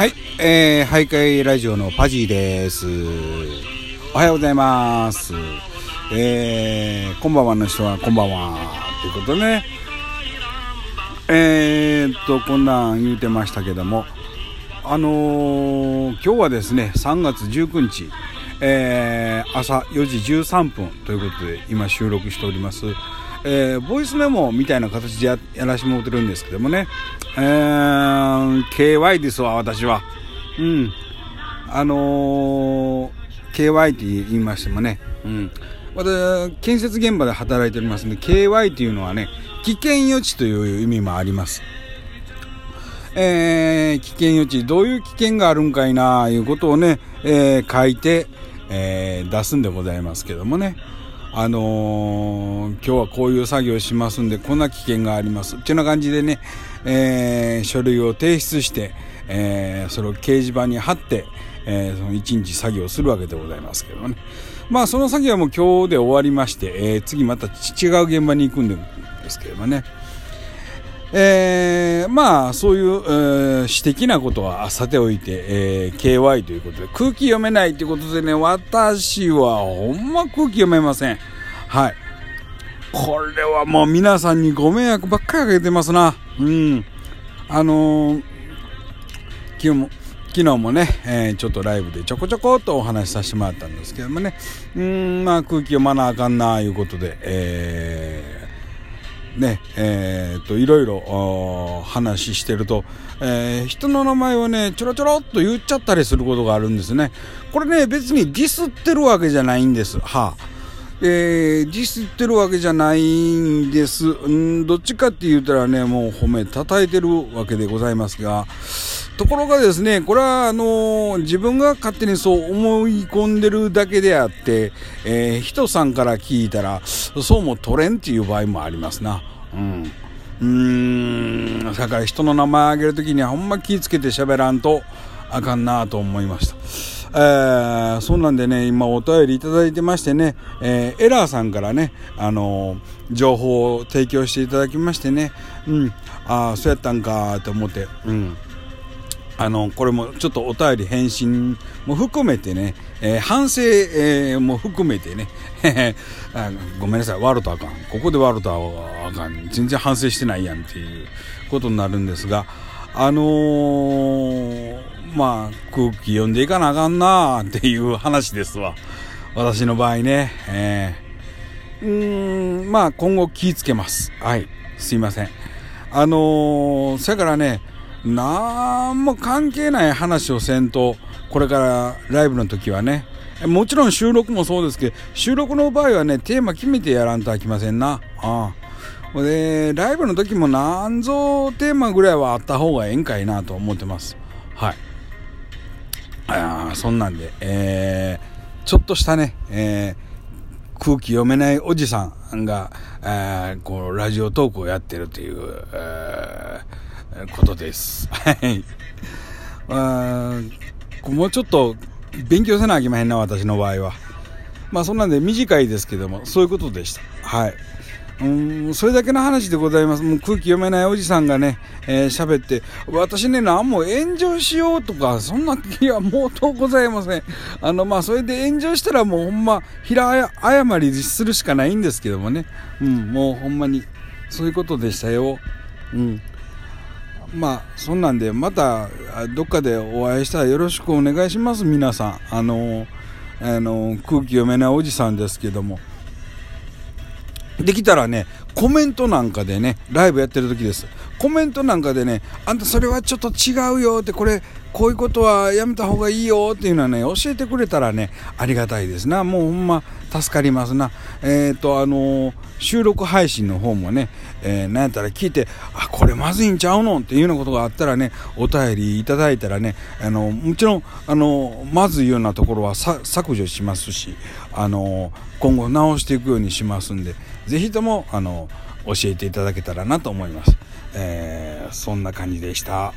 はいえー、徘徊ラジオのパジーです。おはようございます。えー、こんばんはの人はこんばんは。ということでね、えー、っと、こんなん言うてましたけども、あのー、今日はですね、3月19日、えー、朝4時13分ということで、今収録しております。えー、ボイスメモみたいな形でやらしてもらってるんですけどもね、えー、KY ですわ、私は。うん。あのー、KY って言いましてもね、うん。私、建設現場で働いておりますんで、KY っていうのはね、危険予知という意味もあります。えー、危険予知、どういう危険があるんかいな、いうことをね、えー、書いて、えー、出すんでございますけどもね。あのー、今日はこういう作業しますんで、こんな危険があります。っていうような感じでね、えー、書類を提出して、えー、それを掲示板に貼って、えー、その一日作業するわけでございますけどね。まあ、その作業はもう今日で終わりまして、えー、次また違う現場に行くんですけれどもね。えー、まあ、そういう、えー、私的なことはさておいて、えー、KY ということで、空気読めないということでね、私はほんま空気読めません。はい。これはもう皆さんにご迷惑ばっかりかけてますな。うん。あのー、昨日も、昨日もね、えー、ちょっとライブでちょこちょこっとお話しさせてもらったんですけどもね、うん、まあ空気読まなあかんなあ、いうことで、えー、ね、えー、と、いろいろ話してると、えー、人の名前をね、ちょろちょろっと言っちゃったりすることがあるんですね。これね、別にディスってるわけじゃないんです。はあ。えー、ディスってるわけじゃないんです。んどっちかって言ったらね、もう褒め叩いてるわけでございますが、ところがですね、これはあの自分が勝手にそう思い込んでるだけであって、えー、人さんから聞いたら、そうも取れんっていう場合もありますな。うん。うーん、だから人の名前あげるときにはほんま気ぃつけて喋らんとあかんなと思いました。えー、そんなんでね、今お便りいただいてましてね、えー、エラーさんからね、あのー、情報を提供していただきましてね、うん、ああ、そうやったんかと思って、うん。あの、これもちょっとお便り返信も含めてね、えー、反省、えー、も含めてね、ごめんなさい、悪とあかん。ここで悪とあかん。全然反省してないやんっていうことになるんですが、あのー、まあ、空気読んでいかなあかんなっていう話ですわ。私の場合ね。えー、うーん、まあ、今後気ぃつけます。はい。すいません。あのー、そやからね、なんも関係ない話をせんと、これからライブの時はね、もちろん収録もそうですけど、収録の場合はね、テーマ決めてやらんとあきませんな。ああ。で、ライブの時もなんぞテーマぐらいはあった方がええんかいなと思ってます。はい。あそんなんで、えー、ちょっとしたね、えー、空気読めないおじさんが、えー、こう、ラジオトークをやってるという、えーことです。はい。もうちょっと勉強せなあきまへんな、私の場合は。まあそんなんで短いですけども、そういうことでした。はい。うん、それだけの話でございます。もう空気読めないおじさんがね、えー、喋って、私ね、何も炎上しようとか、そんな気はもうとございません。あの、まあ、それで炎上したらもうほんま、平謝りするしかないんですけどもね。うん、もうほんまに、そういうことでしたよ。うん。まあそんなんでまたどっかでお会いしたらよろしくお願いします皆さんあのあの空気読めないおじさんですけどもできたらねコメントなんかでねライブやってる時です。コメントなんかでねあんたそれはちょっと違うよってこれこういうことはやめた方がいいよっていうのはね教えてくれたらねありがたいですな。もうほんま助かりますな。えっ、ー、とあのー、収録配信の方もね、えー、なんやったら聞いてあこれまずいんちゃうの？っていうようなことがあったらねお便りいただいたらねあのもちろんあのまずいようなところは削除しますしあの今後直していくようにしますんで是非ともあの教えていただけたらなと思います。えー、そんな感じでした。